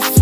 is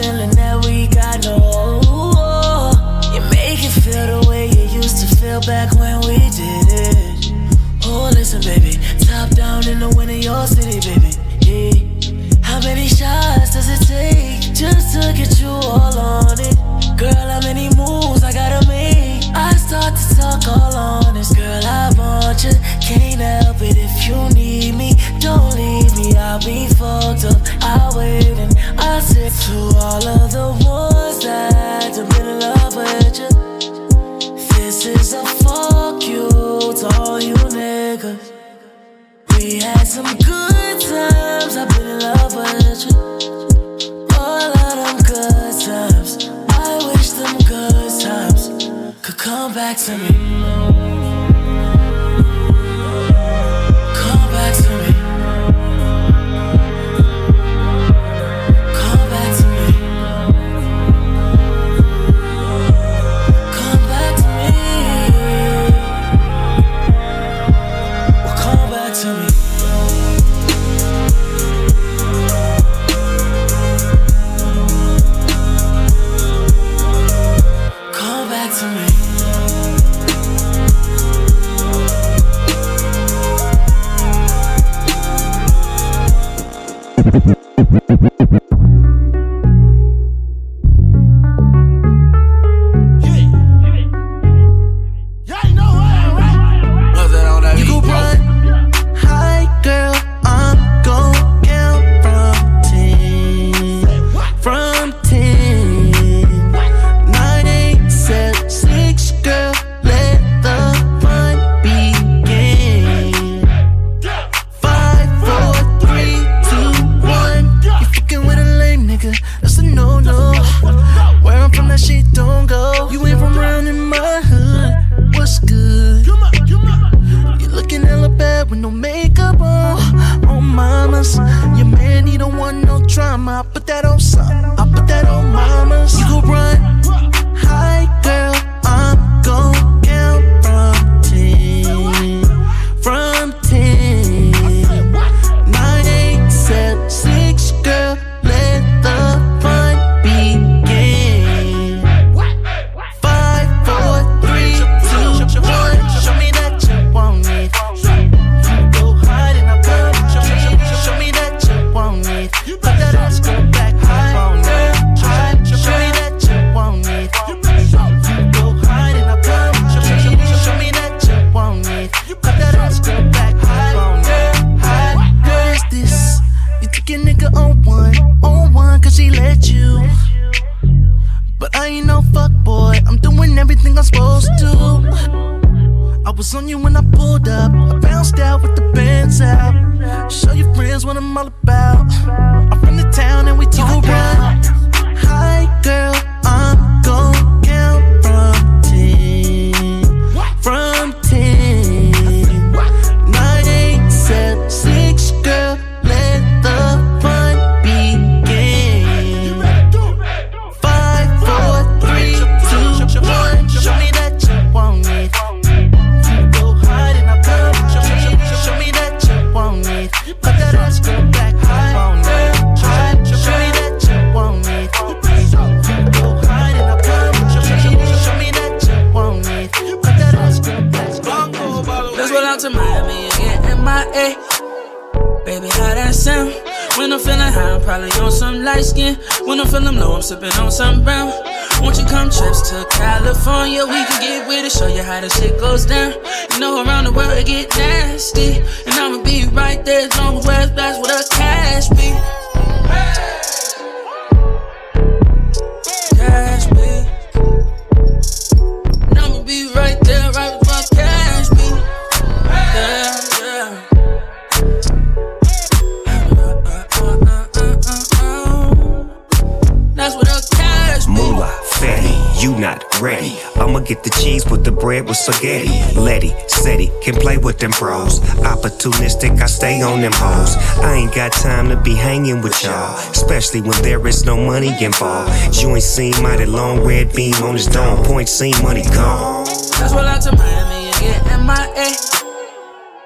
feeling back to me. To Miami again, MIA. Baby, how that sound? When I'm feeling high, I'm probably on some light skin. When I'm feeling low, I'm sipping on some brown. Won't you come trips to California? We can get with it, show you how the shit goes down. You know, around the world it get nasty. And I'ma be right there as long as West Blast with a cash be. You not ready. I'ma get the cheese with the bread with spaghetti. Letty, Seti, can play with them pros. Opportunistic, I stay on them hoes. I ain't got time to be hanging with y'all, especially when there is no money involved. Joint seen mighty long red beam on his dome. Point seen money gone. Let's roll out to Miami and get MIA.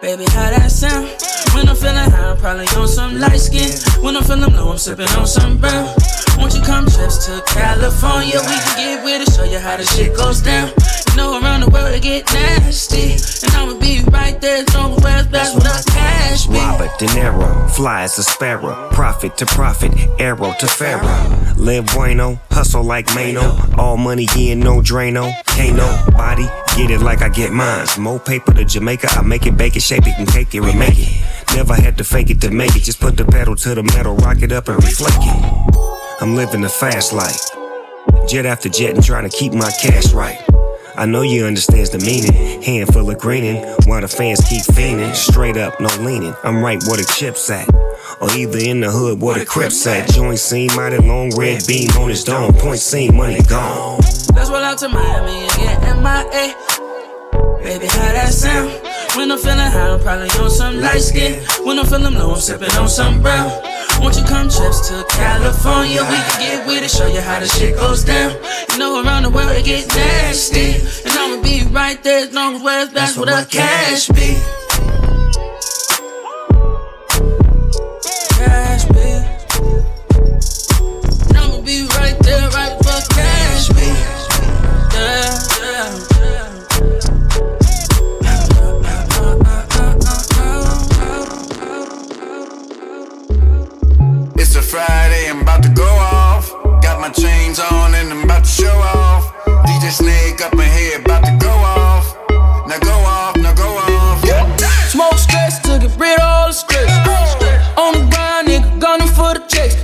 Baby, how that sound? When I'm feeling high, I'm probably on some light skin. When I'm feeling low, I'm sipping on some brown. Won't you come trips to California? We can get with it, show you how the shit goes down. You know, around the world it get nasty. And I'ma be right there, throwing West Blast with a cash be. Robert De Niro, fly as a sparrow, profit to profit, arrow to pharaoh. Live bueno, hustle like Mano, all money in, no Drano. Can't nobody get it like I get mine. More paper to Jamaica, I make it, bake it, shape it, and cake it, remake it. Never had to fake it to make it, just put the pedal to the metal, rock it up and reflect it. I'm living the fast life, jet after jet, and trying to keep my cash right. I know you understands the meaning. Handful of greening, while the fans keep fiending. Straight up, no leaning. I'm right where the chips at. Or either in the hood where the crips at. Joint seen mighty long red beam on his dome. Point seen money gone. Let's roll out to Miami and get MIA. Baby, how that sound? When I'm feeling high, I'm probably on some light skin. When I'm feeling low, I'm sipping on some brown. Won't you come trips to California? We can get with it, show you how the shit goes down. You know, around the world it get nasty. And I'ma be right there as long as West Blast with a cash be. Friday, I'm about to go off. Got my chains on and I'm about to show off. DJ Snake up in here, about to go off. Now go off, now go off. Smoke stress to get rid of all the stress. On the grind, nigga, gunning for the checks.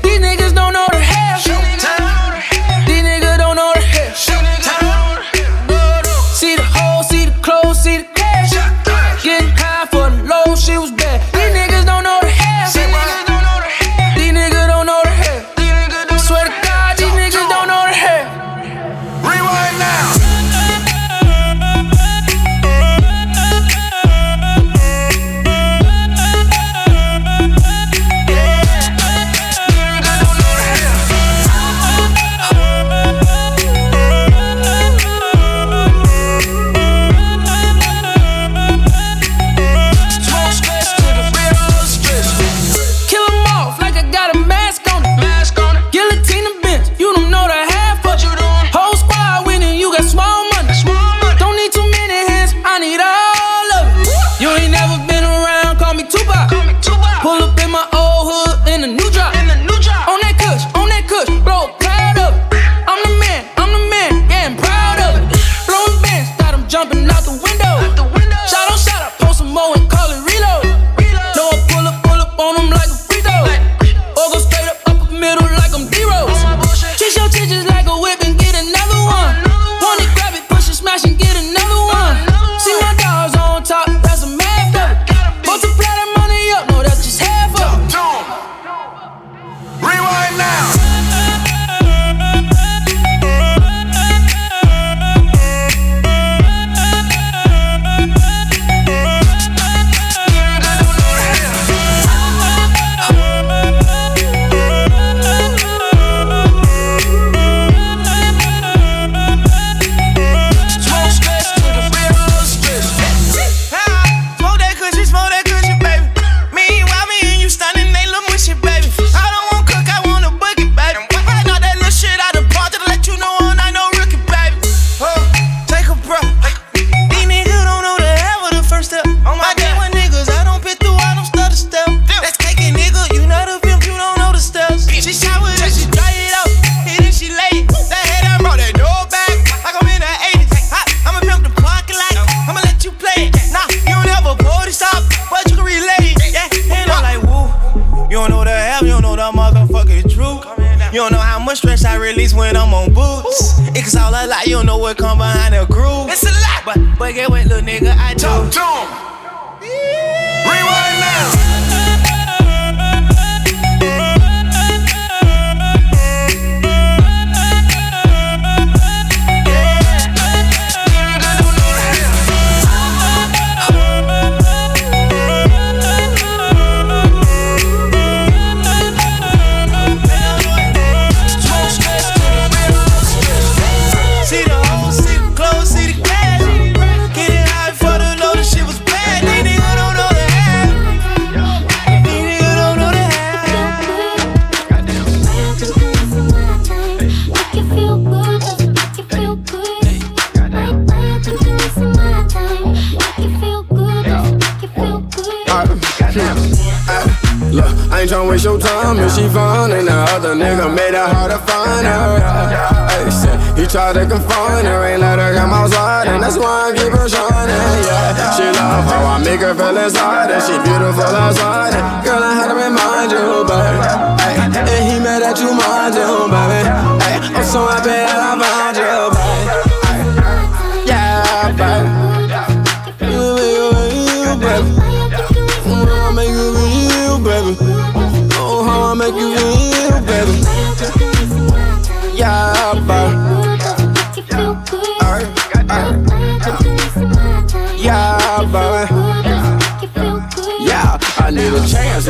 Find her. Hey, he tried to confine her, ain't let her come outside, and that's why I keep her shining. Yeah, she love how I make her feel inside, and she beautiful outside. And girl, I had to remind you, baby. Hey, and he mad at you, mind you, baby. Hey, I'm so happy that I found you,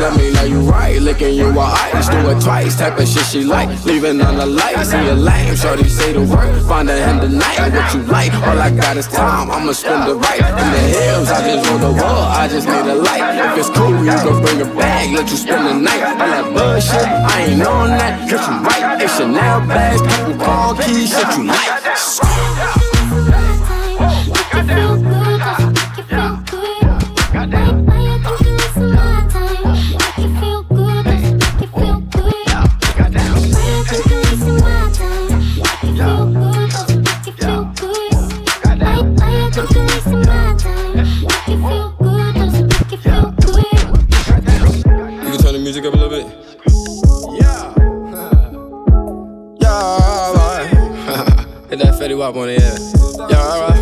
let me know you right. Licking you with ice, do it twice. Type of shit she like, leaving on the light. See a lame, shorty say the word. Find a him tonight, what you like. All I got is time, I'ma spend the right. In the hills, I just roll the wall, I just need a light. If it's cool, you can bring it back, let you spend the night. All that bullshit, I ain't on that, cause you right. It's Chanel bags, couple car keys, shit you like. On the. Yeah.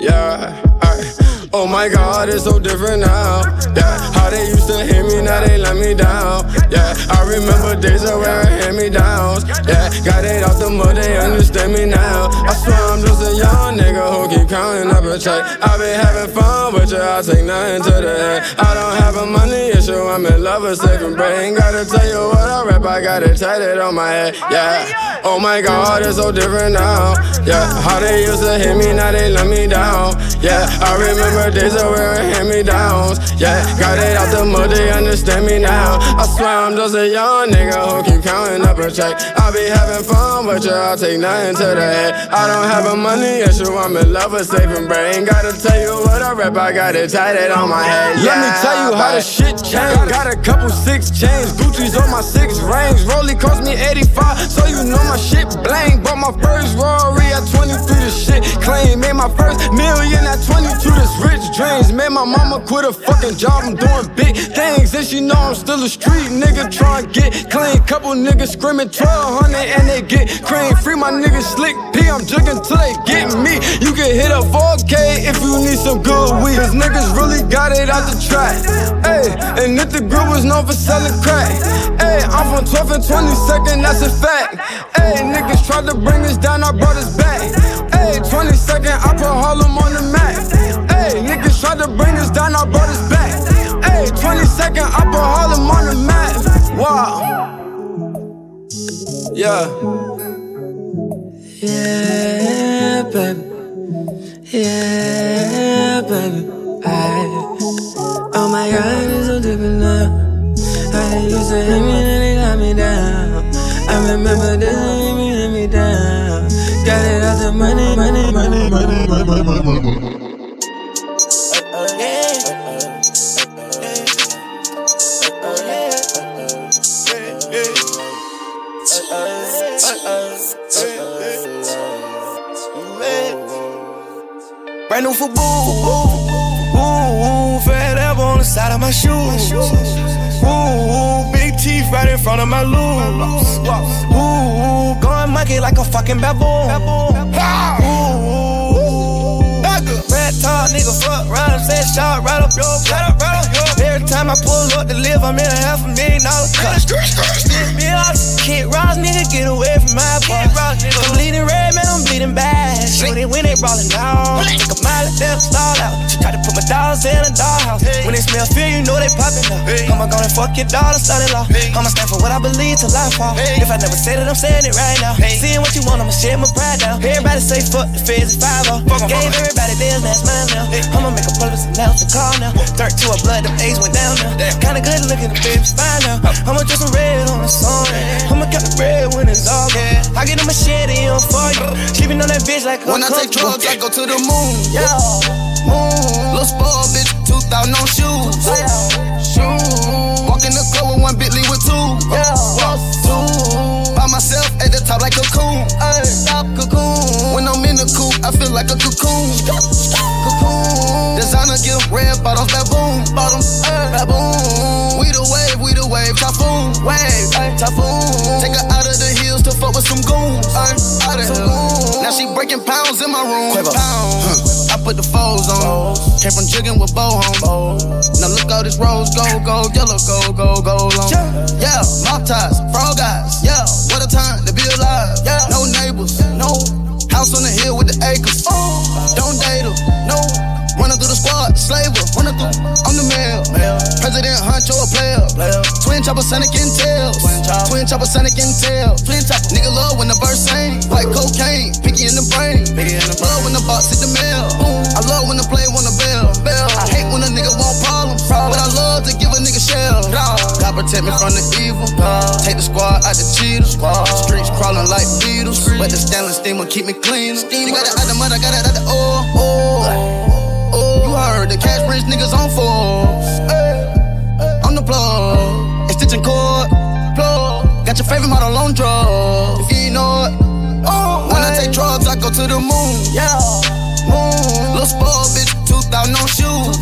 Yeah, alright. Oh my god, it's so different now. Yeah, how they used to hit me, now they let me down. Yeah, I remember days of wearing hand me downs. Yeah, got it off the mud, they understand me now. I swear I'm just a young nigga who keep counting up a check. I been having fun with you, I take nothing to the head. I don't have a money issue, I'm in love with saving brain. Gotta tell you what I rap, I got it tatted on my head. Yeah, oh my god, it's so different now. Yeah, how they used to hit me, now they let me down. Yeah, I remember days of wearing hand me downs. Yeah, got it out the mud, they understand me now. I swear I'm just a young nigga who keep counting up a check. I be having fun with you, I'll take nothing to the head. I don't have a money issue, I'm in love with saving brain. Gotta tell you what I rap, I got it tatted on my head. Let me tell you how the shit changed. Got a couple six chains, Gucci's on my six rings. Rolly cost me 85, so you know my shit bling. Bought my first Rory at 23, the shit clean. Made my first million at 22, this rich dreams. Made my mama quit a fucking job, I'm doing big things. And she know I'm still a street nigga trying to get clean. Couple niggas screaming 1200 and they get cream. Free my niggas slick P, I'm jugging till they get me. You can hit a 4K if you need some good weed. Cause niggas really got it out the track. Hey, and if the group was known for selling crack. Hey, I'm from 12th and 22nd, that's a fact. Hey, niggas tried to bring us down, I brought us back. Hey, 22nd, I put Harlem on the map. Hey, niggas tried to bring us down, I brought us back. Hey, 22nd, I put Harlem on the map. Wow. Yeah. Yeah, baby. Yeah, baby. I, oh my God, it's so different now. How they used to hit me, then they got me down. I remember this, The money, money, money, money, money, money, money. Brand new for boo. Ooh, fat up on the side of my shoes. Ooh, big teeth right in front of my lose. Ooh, going monkey like a fucking baboon. Ooh. Red top, nigga, fuck, up, set shot, right up, yo, right up, right up, yo. Every time I pull up to live, I'm in a half a million dollar. Spit me off, Kid Ross, nigga, get away from my boy. I'm bleeding red, man, I'm bleeding bad. Shoot it when they brawling down. Take a mile, let them stall out. Try to put my dogs in a dollhouse. When they smell fear, you know they popping up. I'ma go and fuck your daughter, son in law. I'ma stand for what I believe till I fall. If I never said it, I'm saying it right now. Seeing what you want, I'ma share my pride down. Everybody say fuck the feds, it's 5 Gave everybody theirs, that's mine now. I'ma make a pull up some now, some call now. Dirt to a blood, them A's went down now. Kinda good looking, the baby's fine now. I'ma do some red on the song. I'ma cut the red when it's all gone. I get a machete on for you. Sleeping on that bitch like a When I take drugs, I go to the moon. Yeah. Moon. Little spoiled bitch, 2000 no shoes. Shoes. Walk in the club with one Bentley with two. Yeah. Two. By myself at the top like a coon. I feel like a cocoon. Cocoon. Designer give red bottoms, baboon. Bottoms, uh, baboon. We the wave, we the wave, typhoon. Wave, typhoon. Take her out of the hills to fuck with some goons. Ay, out of here. Now she breaking pounds in my room. Pounds. I put the foes on. Came from jigging with bow home. Now look all this rose, gold, gold, yellow, gold, gold, gold on. Yeah, mop ties, frog eyes. Yeah, what a time house on the hill with the acres. Through the squad, slave her, running through on the mail. President Huncho a player. Player. Twin chopper, Sonic and tails. Twin chopper. Sonic and tails. Twin chopper. Nigga love when the verse ain't. Like cocaine, picky in the brain. Picky in the brain. Love when the box hit the mail. Boom. I love when the play want a bell. bell. I hate when a nigga want problems. But I love to give a nigga shell. God protect me from the evil. Take the squad out the cheaters. Streets crawling like beetles. But the stainless steamer keep me clean. You got it out the mud, I got it out the oil. Oh. Oh, you heard the cash rich niggas on Forbes. On the plug, extension cord, plug. Got your favorite model on drugs. If you know it, Oh, when I take drugs, I go to the moon. Yeah. Moon. Little spoiled bitch, 2000 no shoes.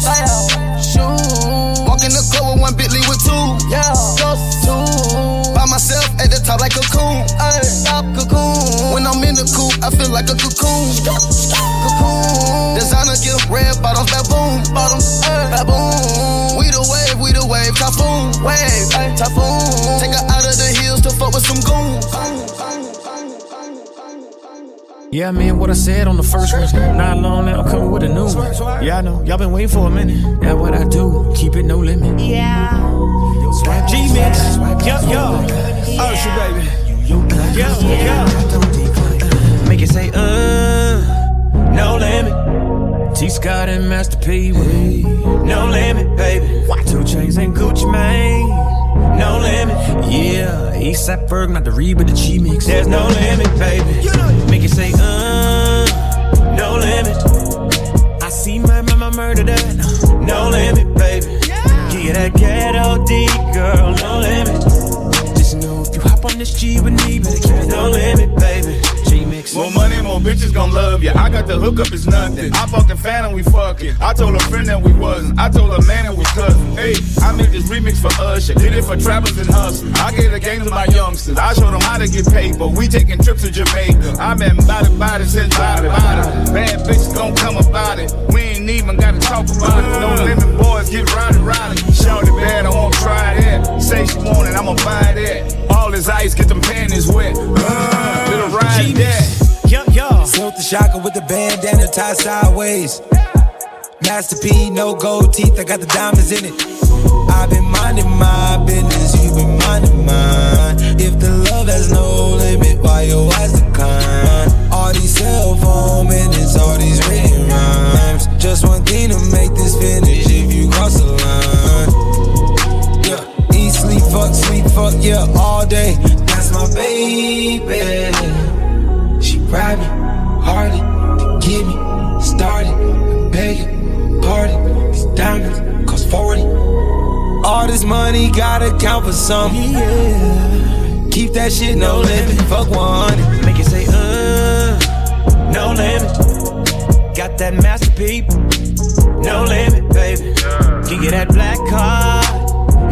Shoes. Walk in the club with one Bentley with two. Yeah. Just two. By myself at the top like a coon. Ay, stop cocoon. When I'm in the coop, I feel like a cocoon. Cocoon. Designer give red bottoms, baboon. Bottoms, eh, baboon. We the wave, we the wave, typhoon. Wave, eh, typhoon. Take her out of the hills to fuck with some goons. Yeah, I mean what I said on the first one. Not long now, I'm coming with a new one. Yeah, I know. Y'all been waiting for a minute. That's what I do. Keep it no limit. Yeah. G Mix. And Master with. No limit, baby. Why 2 Chainz and Gucci Mane. No limit. Yeah, ASAP Ferg, not the Reed, but the G Mix. There's no limit, baby. Make it say, uh, no limit. I see my mama murder that. No limit, baby. Give you that ghetto D, girl. No limit. Just know if you hop on this G with More money, more bitches gon' love ya. I got the hookup, it's nothing. I the fan and we fucking. I told a friend that we wasn't. I told a man it was cousin. Hey, I made this remix for Usher. Did it for trappers and hustlers. I gave the game to my youngsters. I showed them how to get paid, but we taking trips to Jamaica. I been body body since body body. Bad bitches gon' come about it. We ain't even gotta talk about it. No limit boys get rowdy rowdy. Shout it bad, I won't try that. Say she want it, I'ma buy that. All this ice, get them panties wet. Uh, little ride that. Silkk the Shocker with the bandana tied sideways. Master P, no gold teeth, I got the diamonds in it. I've been minding my business, you've been minding mine. If the love has no limit, why your eyes decline? All these cell phone minutes, all these written rhymes. Just one thing to make this finish if you cross the line. Yeah, eat, sleep, fuck, sleep, fuck, yeah, all day. That's my baby. She ride me, hardly to get me started. I beg you, pardon. These diamonds cost 40. All this money gotta count for something. Yeah. Keep that shit no limit. Fuck 100. Make it say, uh, no limit. Got that Master P, no limit, baby. Give you that black card,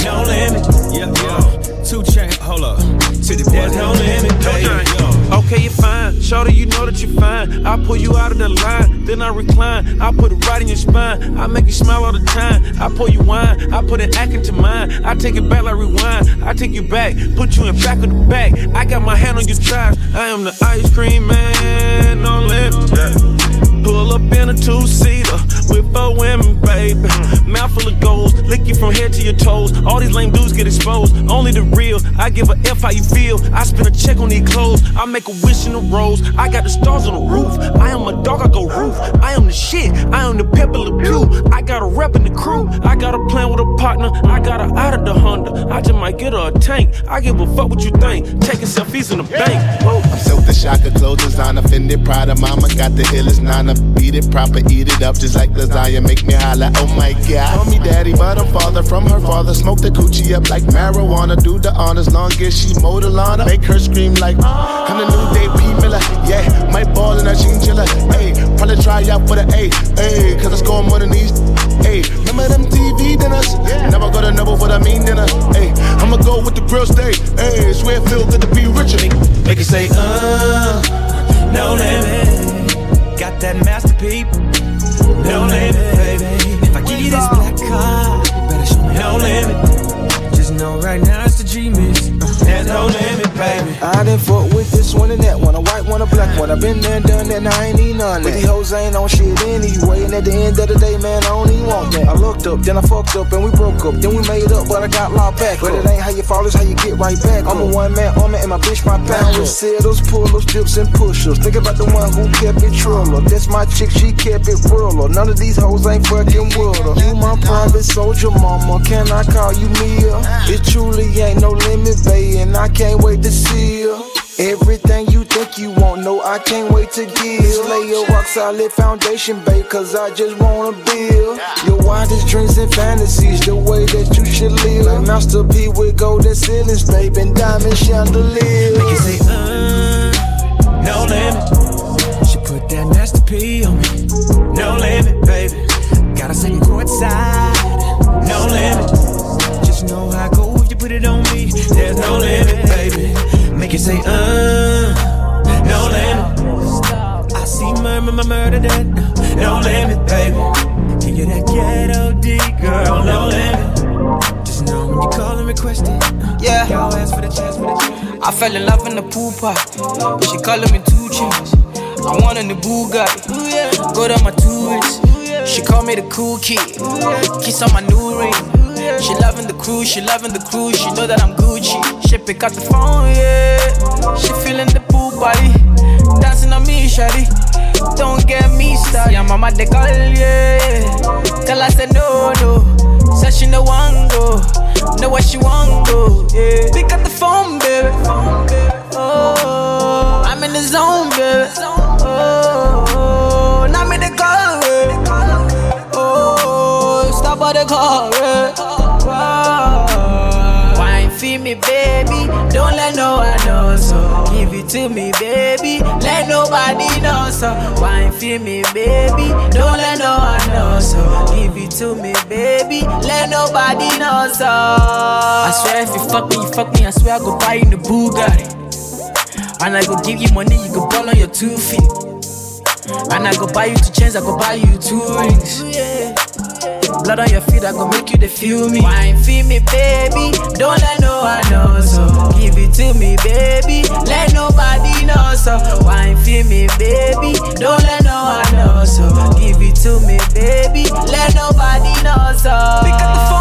no limit. Yeah, yeah. Two chain, hold up. To the There's no limit, baby. Okay, you're fine. Shorty, you know that you're fine. I pull you out of the line, then I recline. I put it right in your spine. I make you smile all the time. I pour you wine. I put an act into mine. I take it back like rewind. I take you back, put you in back of the back. I got my hand on your thighs. I am the ice cream man. No limit. Yeah. Pull up in a two seater with four women, baby. Mouth full of goals, lick you from head to your toes. All these lame dudes get exposed. Only the real. I give a F how you feel. I spend a check on these clothes. I make a wish in the rose. I got the stars on the roof. I am a dog, I go roof. I am the shit. I am the Pepé Le Pew. I got a rep in the crew. I got a plan with a partner. I got her out of the Honda. I just might get her a tank. I give a fuck what you think. Taking selfies in the bank. Whoa. I'm Silkk the Shocker, clothes designer, Fendi, of mama got the illest nana. Beat it proper, eat it up just like lasagna. Make me holla, oh my god. Call me daddy, but I'm father from her father. Smoke the coochie up like marijuana. Do the honors long as she mow the lawn. Make her scream like, I'm the new day P Miller. Yeah, might ball in a chinchilla. Hey, probably try out for the A. Hey, cause I score more than these. Hey, remember them TV dinners? Never go to number for the mean dinner. Hey, I'ma go with the grill steak. Hey, swear it feel good to be richer. Make it say, uh, no limit. Got that masterpiece, no limit, baby. If I give you this black car, better show me no limit. Just know right now it's the G mix. There's no limit, baby. I done fuck with this one and that one, a white one, a black one. I've been there, done that, and I ain't need none. But these hoes ain't on shit anyway. And at the end of the day, man, I don't even want that. I looked up, then I fucked up, and we broke up. Then we made up, but I got locked back. But it ain't how you fall, it's how you get right back. I'm a one man army, and my bitch my power. Settles, pull-ups, dips, and push-ups. Think about the one who kept it triller. That's my chick, she kept it realer. None of these hoes ain't fucking with her. You my private soldier, mama. Can I call you Mia? Ah. It truly ain't no limit, babe, and I can't wait to see her. Everything you think you want, no, I can't wait to give. Lay your rock solid foundation, babe, cause I just wanna build. Your wildest dreams and fantasies, the way that you should live. Like Master P with golden ceilings, babe, and diamond chandeliers. Make it say, uh, no limit. She put that nasty P on me. No limit, baby. Got a second courtside. No limit. Just know I go if you put it on me. There's no limit, baby. Make it say, uh, no limit. I see murmur, my murder that. No limit, baby. Give you that ghetto D, girl. No limit. Just know when you call and request it. Yeah. Y'all ask for the chance, for the chance. I fell in love in the pool party. She calling me 2 Chainz. I want a new Bugatti. Go to my tourist. She call me the cool kid. Kiss on my new ring. She loving the crew, she loving the crew, She know that I'm Gucci. She pick up the phone, yeah. She feeling the pool party. Dancing on me, shawty. Don't get me started. Yeah, mama they call, yeah. Tell her say no, no. Said she no want go. Know what she want go, yeah. Pick up the phone, baby. Oh, I'm in the zone, baby. Oh, now me the call, baby. Oh, stop by the car, baby. Wine me, baby. Don't let no one know so. Give it to me, baby. Let nobody know so. Wine feed me, baby. Don't let no one know so. Give it to me, baby. Let nobody know so. I swear if you fuck me, you fuck me. I swear I go buy you the Bugatti. And I go give you money, you go ball on your two feet. And I go buy you two chains, I go buy you two rings. Blood on your feet, I go make you the feel me. Wine feel me, baby. To me, baby. Let nobody know so. Wine feel me, baby. Don't let no one know so. Give it to me, baby. Let nobody know so. Pick up the phone,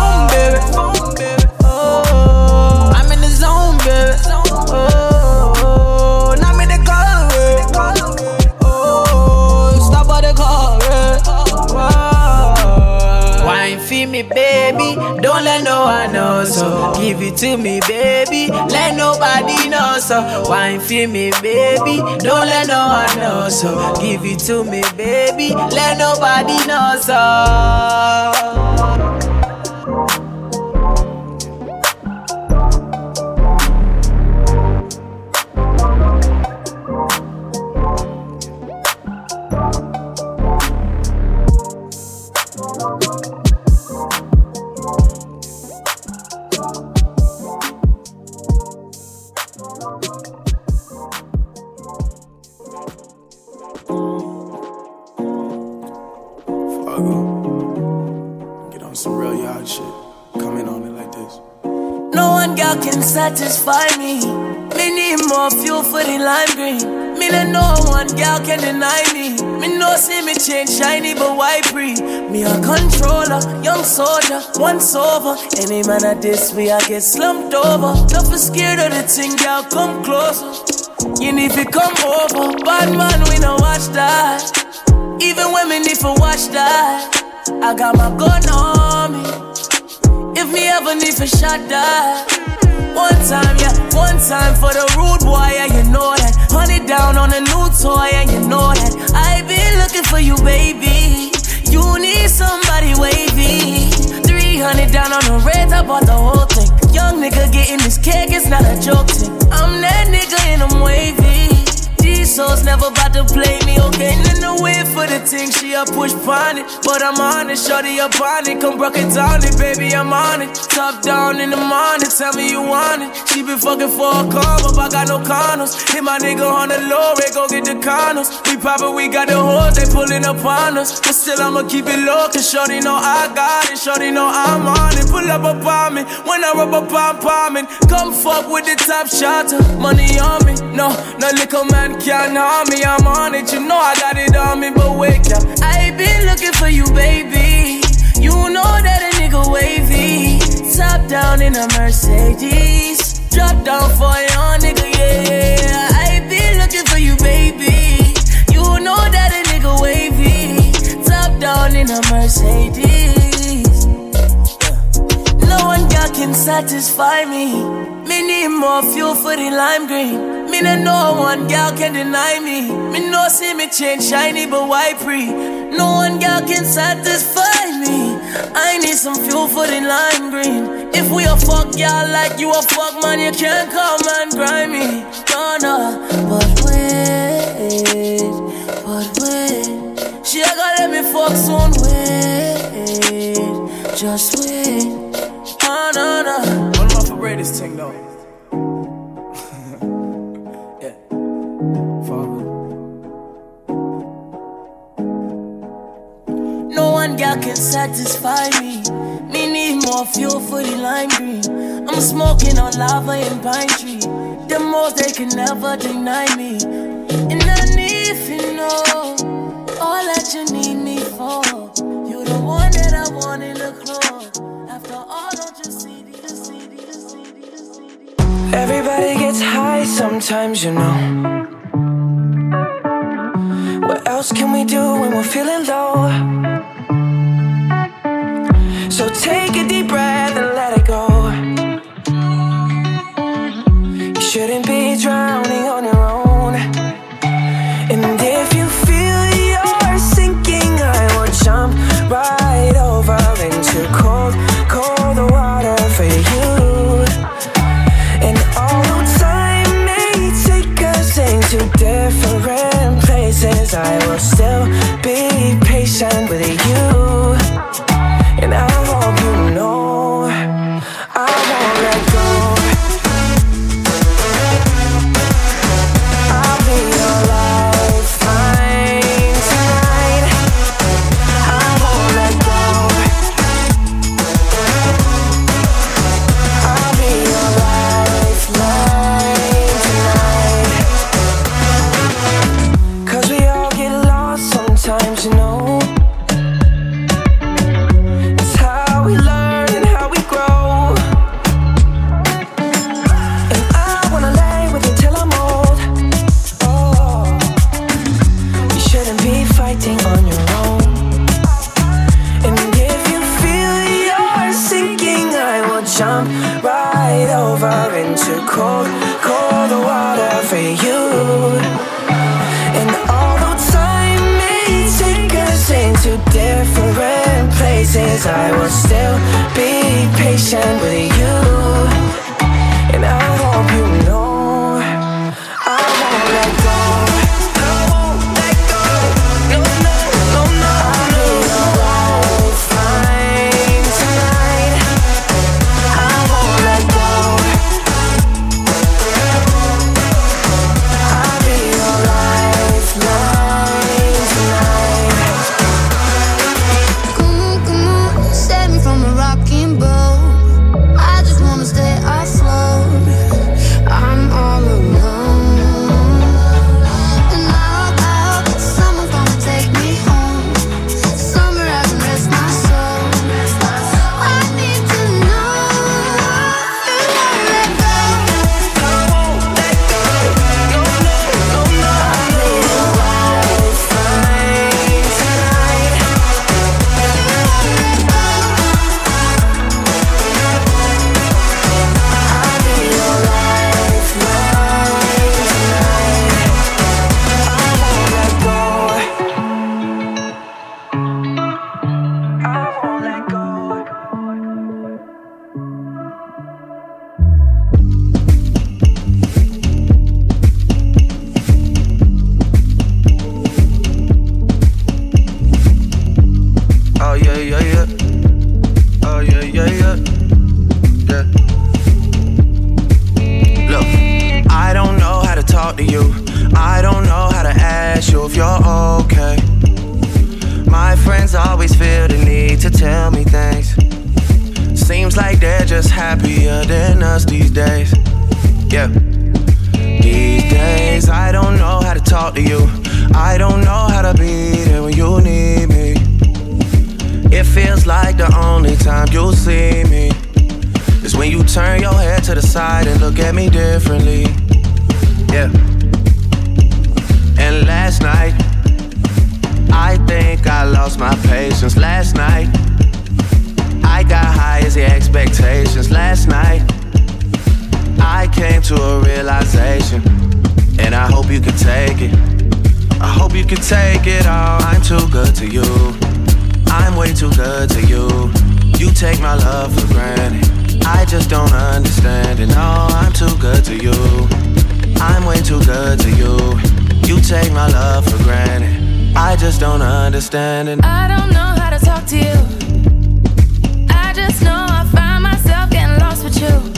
so. Give it to me, baby. Let nobody know so. Wine feel me, baby. Don't let no one know so. Give it to me, baby. Let nobody know so. Satisfy me. Me need more fuel for the lime green. Me know no one girl can deny me. Me no see me change shiny but white pre. Me a controller, young soldier, once over. Any man at this way I get slumped over. Don't be scared of the thing, girl, come closer. You need to come over. Bad man, we no watch that. Even women me need to watch that. I got my gun on me. If me ever need for shot that. One time, yeah, one time for the rude boy, yeah, you know that. Honey down on a new toy, and you know that. I've been looking for you, baby. You need somebody wavy. 300 down on the red, I bought the whole thing. Young nigga getting this cake, it's not a joke thing. I'm that nigga and I'm wavy. These never about to play me, okay? In the way for the thing, she a push pon it. But I'm on it, shorty up on it. Come broke it down it, baby, I'm on it. Top down in the morning, tell me you want it. She been fucking for a come up, I got no condoms. Hit my nigga on the low, they go get the condoms. We poppin', we got the hoes, they pullin' up on us. But still, I'ma keep it low, cause shorty know I got it. Shorty know I'm on it. Pull up upon me when I rub up on palming. Come fuck with the top shot, money on me. No, no little man harm me. I'm on it, you know I got it on me. But wake up, I been looking for you, baby. You know that a nigga wavy. Top down in a Mercedes. Drop down for a your nigga, yeah. I been looking for you, baby. You know that a nigga wavy. Top down in a Mercedes. No one can satisfy me. Me need more fuel for the lime green. Me no one girl can deny me. Me know see me change shiny but white pre. No one girl can satisfy me. I need some fuel for the lime green. If we a fuck y'all like you a fuck man, you can't come and grind me. No no, but wait, but wait. She a gonna let me fuck soon. Wait, just wait. Oh no no. One of my favorite thing though. One girl can satisfy me. Me need more fuel for the lime green. I'm smoking on lava and pine tree. The most they can never deny me. And I need you know all that you need me for. You're the one that I want in the club. After all, don't you see the city, the city, the this? Everybody gets high sometimes, you know. What else can we do when we're feeling low? Cold, cold water just happier than us these days. Yeah. These days, I don't know how to talk to you. I don't know how to be there when you need me. It feels like the only time you'll see me is when you turn your head to the side and look at me differently. Yeah. And last night, I think I lost my patience. Last night, got high as the expectations. Last night, I came to a realization, and I hope you can take it. I hope you can take it all. I'm too good to you. I'm way too good to you. You take my love for granted. I just don't understand it. No, I'm too good to you. I'm way too good to you. You take my love for granted. I just don't understand it. I don't know how to talk to you. Know I find myself getting lost with you.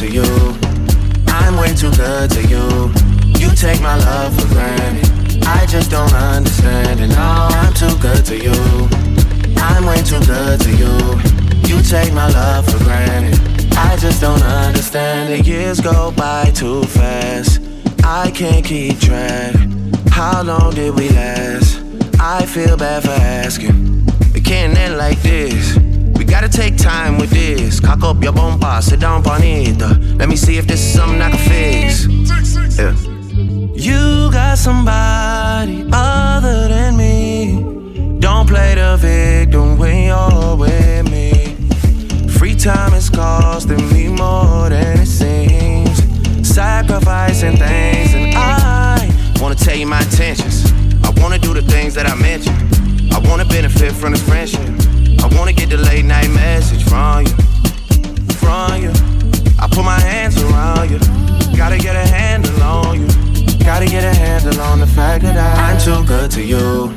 To you. I'm way too good to you. You take my love for granted. I just don't understand it. No, I'm too good to you. I'm way too good to you. You take my love for granted. I just don't understand it. Years go by too fast. I can't keep track. How long did we last? I feel bad for asking. It can't end like this. We gotta take time with this. Cock up your bomba, sit down on it. Let me see if this is something I can fix. Yeah. You got somebody other than me. Don't play the victim when you're with me. Free time is costing me more than it seems. Sacrificing things, and I wanna tell you my intentions. I wanna do the things that I mentioned. I wanna benefit from this friendship. I wanna get the late night message from you, from you. I put my hands around you. Gotta get a handle on you. Gotta get a handle on the fact that I, I'm too good to you.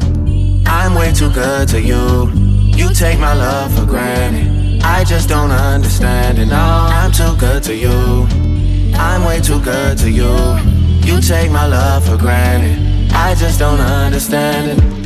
I'm way too good to you. You take my love for granted. I just don't understand it. No, I'm too good to you. I'm way too good to you. You take my love for granted. I just don't understand it.